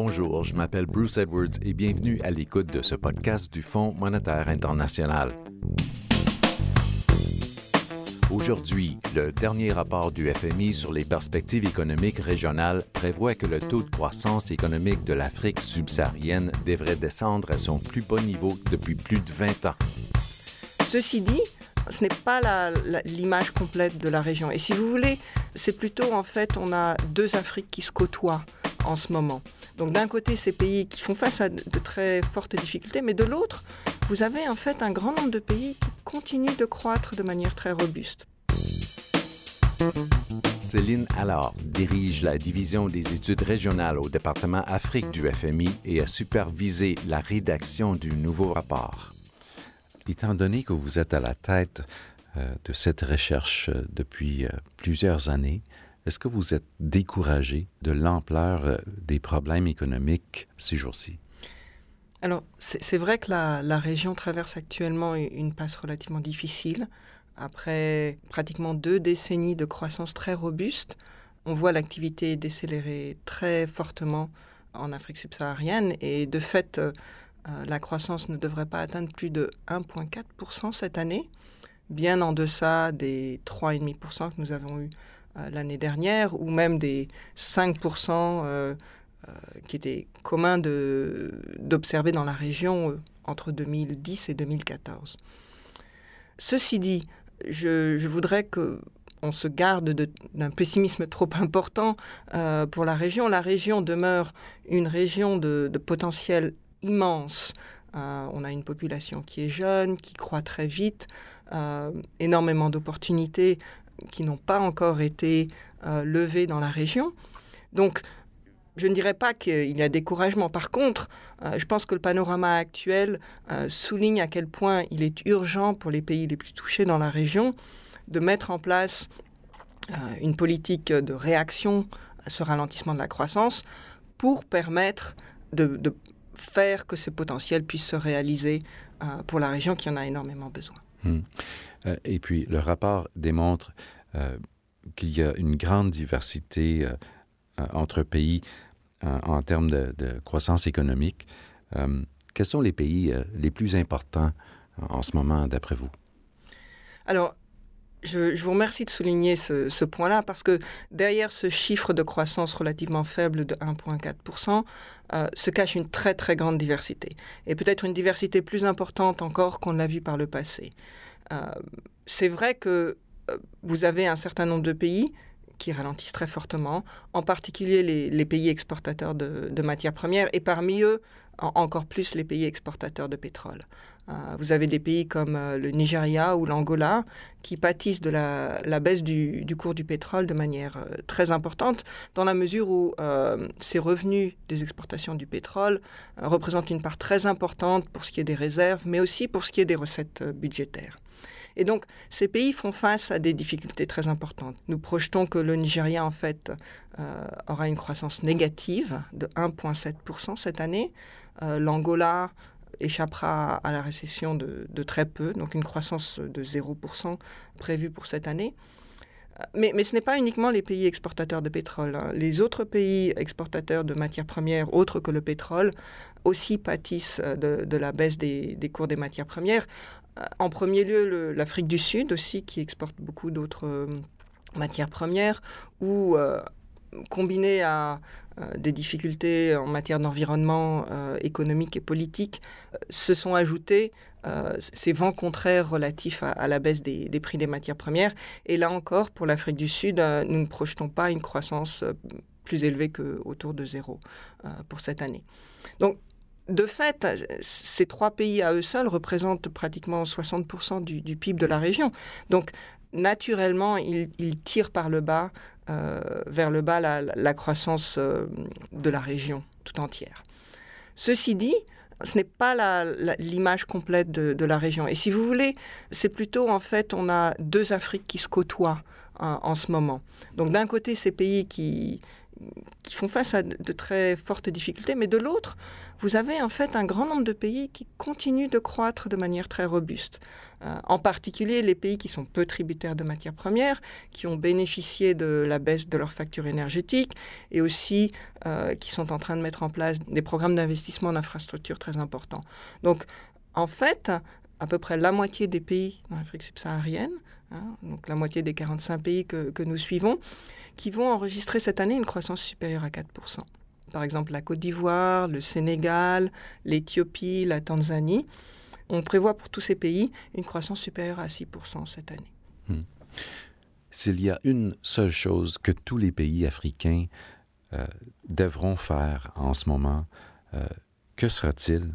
Bonjour, je m'appelle Bruce Edwards et bienvenue à l'écoute de ce podcast du Fonds monétaire international. Aujourd'hui, le dernier rapport du FMI sur les perspectives économiques régionales prévoit que le taux de croissance économique de l'Afrique subsaharienne devrait descendre à son plus bas niveau depuis plus de 20 ans. Ceci dit, ce n'est pas l'image complète de la région. Et si vous voulez, c'est plutôt en fait, on a deux Afriques qui se côtoient en ce moment. Donc d'un côté, ces pays qui font face à de très fortes difficultés, mais de l'autre, vous avez en fait un grand nombre de pays qui continuent de croître de manière très robuste. Céline Allard dirige la division des études régionales au département Afrique du FMI et a supervisé la rédaction du nouveau rapport. Étant donné que vous êtes à la tête euh, de cette recherche euh, depuis euh, plusieurs années, est-ce que vous êtes découragé de l'ampleur euh, des problèmes économiques ces jours-ci? Alors, c'est vrai que la, région traverse actuellement une passe relativement difficile. Après pratiquement deux décennies de croissance très robuste, on voit l'activité décélérer très fortement en Afrique subsaharienne et de fait, euh, euh, la croissance ne devrait pas atteindre plus de 1,4% cette année, bien en deçà des 3,5% que nous avons eu l'année dernière, ou même des 5% euh, euh, qui étaient communs d'observer dans la région entre 2010 et 2014. Ceci dit, je, voudrais que on se garde d'un pessimisme trop important pour la région. La région demeure une région de, potentiel immense. on a une population qui est jeune, qui croît très vite, énormément d'opportunités qui n'ont pas encore été euh, levés dans la région. Donc, je ne dirais pas qu'il y a découragement. Par contre, euh, je pense que le panorama actuel euh, souligne à quel point il est urgent pour les pays les plus touchés dans la région de mettre en place une politique de réaction à ce ralentissement de la croissance pour permettre de, faire que ce potentiel puisse se réaliser pour la région qui en a énormément besoin. Hmm. Euh, et puis, le rapport démontre euh, qu'il y a une grande diversité euh, entre pays en termes de, croissance économique. quels sont les pays les plus importants en ce moment, d'après vous? Alors, je, vous remercie de souligner ce, point-là parce que derrière ce chiffre de croissance relativement faible de 1,4% se cache une très très grande diversité et peut-être une diversité plus importante encore qu'on l'a vu par le passé. Euh, c'est vrai que euh, vous avez un certain nombre de pays qui ralentissent très fortement, en particulier les, pays exportateurs de, matières premières, et parmi eux, encore plus les pays exportateurs de pétrole. Euh, vous avez des pays comme le Nigeria ou l'Angola qui pâtissent de la, baisse du, cours du pétrole de manière très importante, dans la mesure où ces revenus des exportations du pétrole représentent une part très importante pour ce qui est des réserves, mais aussi pour ce qui est des recettes budgétaires. Et donc, ces pays font face à des difficultés très importantes. Nous projetons que le Nigeria, en fait, euh, aura une croissance négative de 1,7% cette année. Euh, L'Angola échappera à la récession de, très peu, donc une croissance de 0% prévue pour cette année. Euh, mais, ce n'est pas uniquement les pays exportateurs de pétrole. Hein. Les autres pays exportateurs de matières premières, autres que le pétrole, aussi pâtissent de, la baisse des, cours des matières premières. Euh, en premier lieu, l'Afrique du Sud aussi, qui exporte beaucoup d'autres euh, matières premières, ou euh, combiné à des difficultés en matière d'environnement économique et politique, se sont ajoutés ces vents contraires relatifs à, la baisse des, prix des matières premières. Et là encore, pour l'Afrique du Sud, nous ne projetons pas une croissance plus élevée qu'autour de zéro pour cette année. Donc de fait, ces trois pays à eux seuls représentent pratiquement 60% du, PIB de la région. Donc, naturellement, ils, tirent par le bas, euh, vers le bas, la, croissance euh, de la région tout entière. Ceci dit, ce n'est pas l'image complète de, la région. Et si vous voulez, c'est plutôt en fait, on a deux Afriques qui se côtoient en ce moment. Donc d'un côté, ces pays qui, qui font face à de très fortes difficultés, mais de l'autre, vous avez en fait un grand nombre de pays qui continuent de croître de manière très robuste. Euh, en particulier les pays qui sont peu tributaires de matières premières, qui ont bénéficié de la baisse de leur facture énergétique et aussi euh, qui sont en train de mettre en place des programmes d'investissement en infrastructures très importants. Donc en fait, à peu près la moitié des pays dans l'Afrique subsaharienne, hein, donc la moitié des 45 pays que, que nous suivons, qui vont enregistrer cette année une croissance supérieure à 4%. Par exemple, la Côte d'Ivoire, le Sénégal, l'Éthiopie, la Tanzanie. On prévoit pour tous ces pays une croissance supérieure à 6% cette année. Hmm. S'il y a une seule chose que tous les pays africains euh, devront faire en ce moment, euh, que sera-t-il?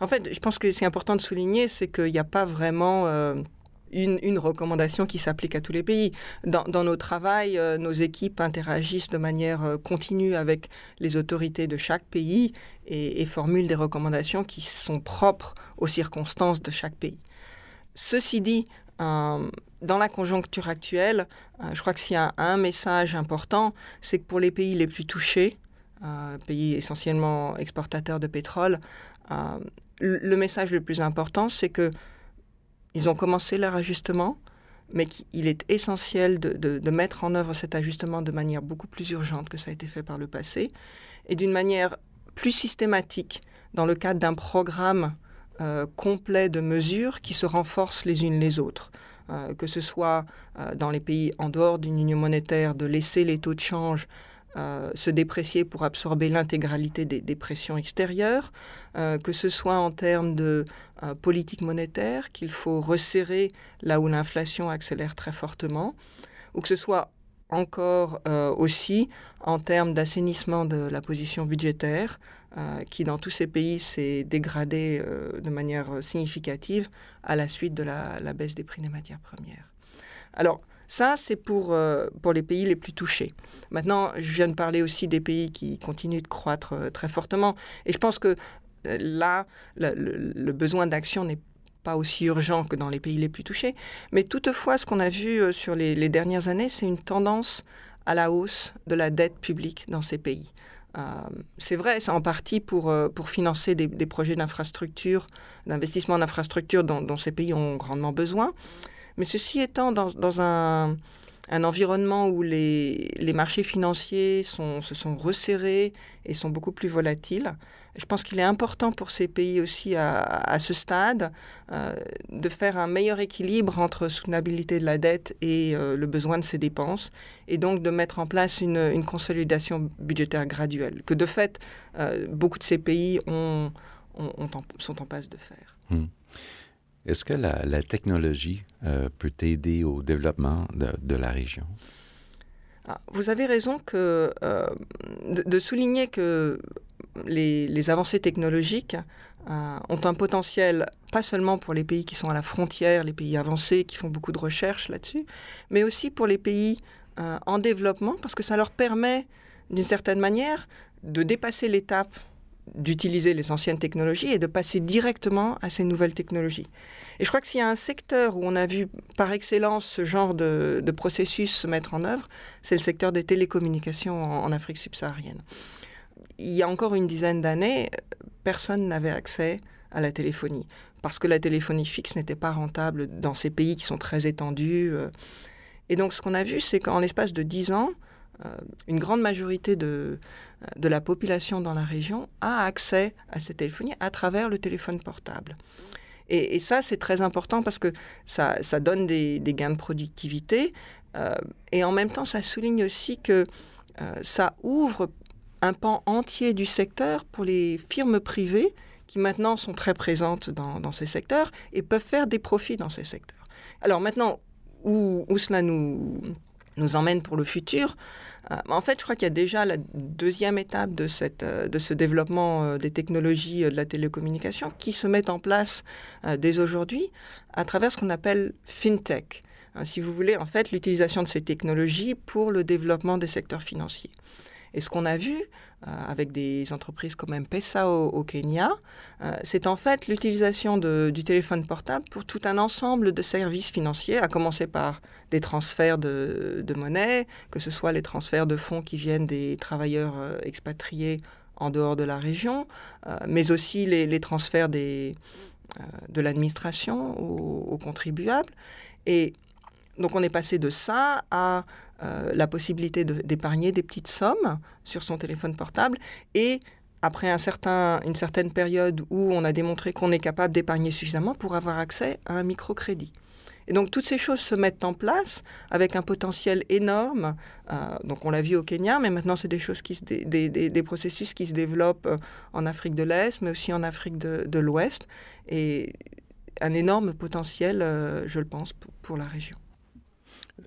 En fait, je pense que c'est important de souligner, c'est qu'il n'y a pas vraiment... Euh, une, recommandation qui s'applique à tous les pays. Dans, nos travails, euh, nos équipes interagissent de manière euh, continue avec les autorités de chaque pays et, formulent des recommandations qui sont propres aux circonstances de chaque pays. Ceci dit, euh, dans la conjoncture actuelle, je crois que s'il y a un message important, c'est que pour les pays les plus touchés, pays essentiellement exportateurs de pétrole, le message le plus important, c'est que ils ont commencé leur ajustement, mais qu'il est essentiel de, mettre en œuvre cet ajustement de manière beaucoup plus urgente que ça a été fait par le passé, et d'une manière plus systématique dans le cadre d'un programme euh, complet de mesures qui se renforcent les unes les autres. Euh, que ce soit euh, dans les pays en dehors d'une union monétaire, de laisser les taux de change euh, se déprécier pour absorber l'intégralité des, pressions extérieures, euh, que ce soit en termes de euh, politique monétaire, qu'il faut resserrer là où l'inflation accélère très fortement, ou que ce soit encore aussi en termes d'assainissement de la position budgétaire, qui dans tous ces pays s'est dégradée de manière significative à la suite de la, la baisse des prix des matières premières. Alors, ça, c'est pour, euh, pour les pays les plus touchés. Maintenant, je viens de parler aussi des pays qui continuent de croître euh, très fortement. Et je pense que euh, là, le, besoin d'action n'est pas aussi urgent que dans les pays les plus touchés. Mais toutefois, ce qu'on a vu sur les, dernières années, c'est une tendance à la hausse de la dette publique dans ces pays. c'est vrai, c'est en partie pour, pour financer des, projets d'infrastructure, d'investissement en infrastructure dont, dont, ces pays ont grandement besoin. Mais ceci étant, dans, un, environnement où les, marchés financiers se sont resserrés et sont beaucoup plus volatiles, je pense qu'il est important pour ces pays aussi à, ce stade euh, de faire un meilleur équilibre entre soutenabilité de la dette et euh, le besoin de ses dépenses, et donc de mettre en place une, consolidation budgétaire graduelle, que de fait, euh, beaucoup de ces pays ont, sont en passe de faire. Hmm. Est-ce que la, technologie euh, peut aider au développement de, la région? Ah, vous avez raison euh, de, souligner que les, avancées technologiques euh, ont un potentiel pas seulement pour les pays qui sont à la frontière, les pays avancés qui font beaucoup de recherches là-dessus, mais aussi pour les pays en développement parce que ça leur permet d'une certaine manière de dépasser l'étape d'utiliser les anciennes technologies et de passer directement à ces nouvelles technologies. Et je crois que s'il y a un secteur où on a vu par excellence ce genre de, processus se mettre en œuvre, c'est le secteur des télécommunications en, Afrique subsaharienne. Il y a encore une dizaine d'années, personne n'avait accès à la téléphonie, parce que la téléphonie fixe n'était pas rentable dans ces pays qui sont très étendus. Euh. Et donc ce qu'on a vu, c'est qu'en l'espace de dix ans, une grande majorité de, de la population dans la région a accès à cette téléphonie à travers le téléphone portable. Et, ça, c'est très important parce que ça, donne des, gains de productivité euh, et en même temps, ça souligne aussi que euh, ça ouvre un pan entier du secteur pour les firmes privées qui maintenant sont très présentes dans, ces secteurs et peuvent faire des profits dans ces secteurs. Alors maintenant, où cela nous, nous emmène pour le futur. Euh, en fait, je crois qu'il y a déjà la deuxième étape de, cette, euh, de ce développement euh, des technologies de la télécommunication qui se met en place dès aujourd'hui à travers ce qu'on appelle FinTech. si vous voulez, en fait, l'utilisation de ces technologies pour le développement des secteurs financiers. Et ce qu'on a vu avec des entreprises comme M-Pesa au, Kenya, c'est en fait l'utilisation du téléphone portable pour tout un ensemble de services financiers, à commencer par des transferts de, monnaie, que ce soit les transferts de fonds qui viennent des travailleurs expatriés en dehors de la région, mais aussi les, transferts de l'administration aux, aux, contribuables. Et donc on est passé de ça à euh, la possibilité d'épargner des petites sommes sur son téléphone portable et après une certaine période où on a démontré qu'on est capable d'épargner suffisamment pour avoir accès à un microcrédit. Et donc toutes ces choses se mettent en place avec un potentiel énorme. Euh, donc on l'a vu au Kenya, mais maintenant c'est des choses qui des, processus qui se développent euh, en Afrique de l'Est, mais aussi en Afrique de l'Ouest, et un énorme potentiel, je le pense, pour la région.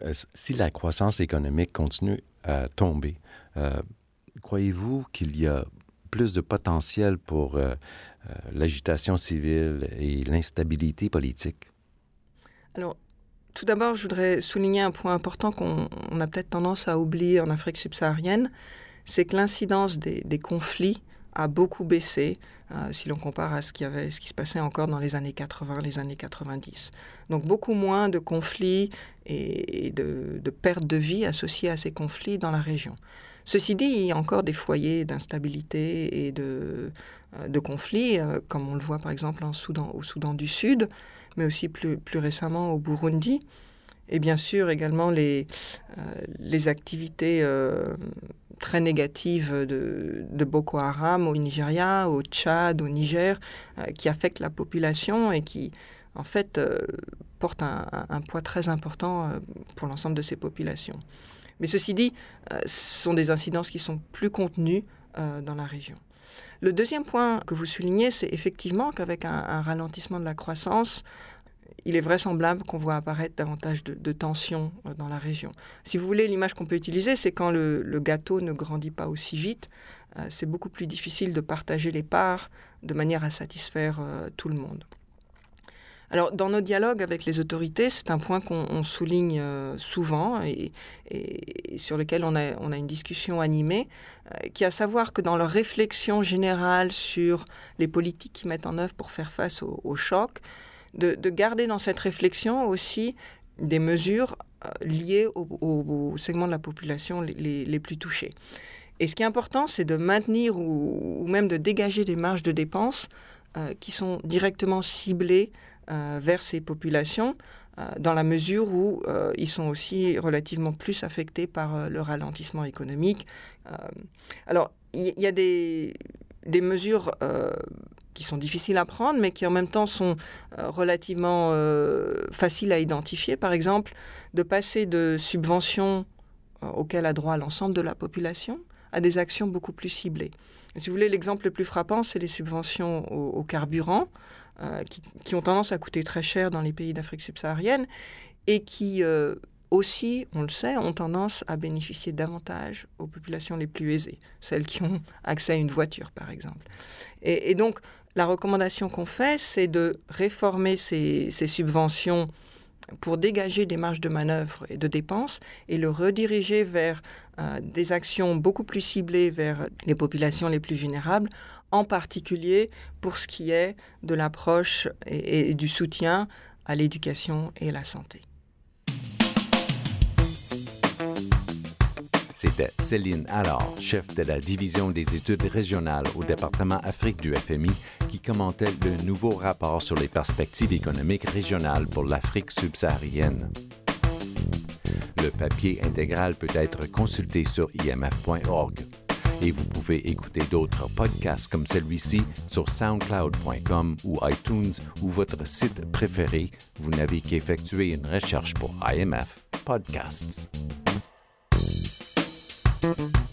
Euh, si la croissance économique continue à tomber, euh, croyez-vous qu'il y a plus de potentiel pour euh, l'agitation civile et l'instabilité politique? Alors, tout d'abord, je voudrais souligner un point important qu'on a peut-être tendance à oublier en Afrique subsaharienne, c'est que l'incidence des, conflits a beaucoup baissé euh, si l'on compare à ce qui, avait, ce qui se passait encore dans les années 80, les années 90. Donc beaucoup moins de conflits et, de, pertes de vie associées à ces conflits dans la région. Ceci dit, il y a encore des foyers d'instabilité et de, euh, conflits, euh, comme on le voit par exemple au Soudan du Sud, mais aussi plus récemment au Burundi. Et bien sûr également les, les activités très négative de, Boko Haram au Nigeria, au Tchad, au Niger, euh, qui affectent la population et qui, en fait, euh, portent un, poids très important euh, pour l'ensemble de ces populations. Mais ceci dit, ce sont des incidences qui sont plus contenues dans la région. Le deuxième point que vous soulignez, c'est effectivement qu'avec un, ralentissement de la croissance, il est vraisemblable qu'on voit apparaître davantage de, tensions euh, dans la région. Si vous voulez, l'image qu'on peut utiliser, c'est quand le, gâteau ne grandit pas aussi vite, euh, c'est beaucoup plus difficile de partager les parts de manière à satisfaire euh, tout le monde. Alors, dans nos dialogues avec les autorités, c'est un point qu'on souligne souvent et, sur lequel on a, une discussion animée, qui est à savoir que dans leur réflexion générale sur les politiques qu'ils mettent en œuvre pour faire face au choc, de, garder dans cette réflexion aussi des mesures euh, liées aux segments de la population les, plus touchés. Et ce qui est important, c'est de maintenir ou, même de dégager des marges de dépenses euh, qui sont directement ciblées euh, vers ces populations, dans la mesure où ils sont aussi relativement plus affectés par le ralentissement économique. alors, il y, a des, des mesures qui sont difficiles à prendre, mais qui en même temps sont euh, relativement euh, faciles à identifier. Par exemple, de passer de subventions euh, auxquelles a droit l'ensemble de la population à des actions beaucoup plus ciblées. si vous voulez, l'exemple le plus frappant, c'est les subventions au, carburant, qui, ont tendance à coûter très cher dans les pays d'Afrique subsaharienne et qui aussi, on le sait, ont tendance à bénéficier davantage aux populations les plus aisées, celles qui ont accès à une voiture, par exemple. Et donc, la recommandation qu'on fait, c'est de réformer ces, subventions pour dégager des marges de manœuvre et de dépenses et le rediriger vers euh, des actions beaucoup plus ciblées vers les populations les plus vulnérables, en particulier pour ce qui est de l'approche et du soutien à l'éducation et à la santé. C'était Céline Allard, chef de la division des études régionales au département Afrique du FMI, qui commentait le nouveau rapport sur les perspectives économiques régionales pour l'Afrique subsaharienne. Le papier intégral peut être consulté sur imf.org. Et vous pouvez écouter d'autres podcasts comme celui-ci sur soundcloud.com ou iTunes ou votre site préféré. Vous n'avez qu'à effectuer une recherche pour IMF Podcasts. Thank you.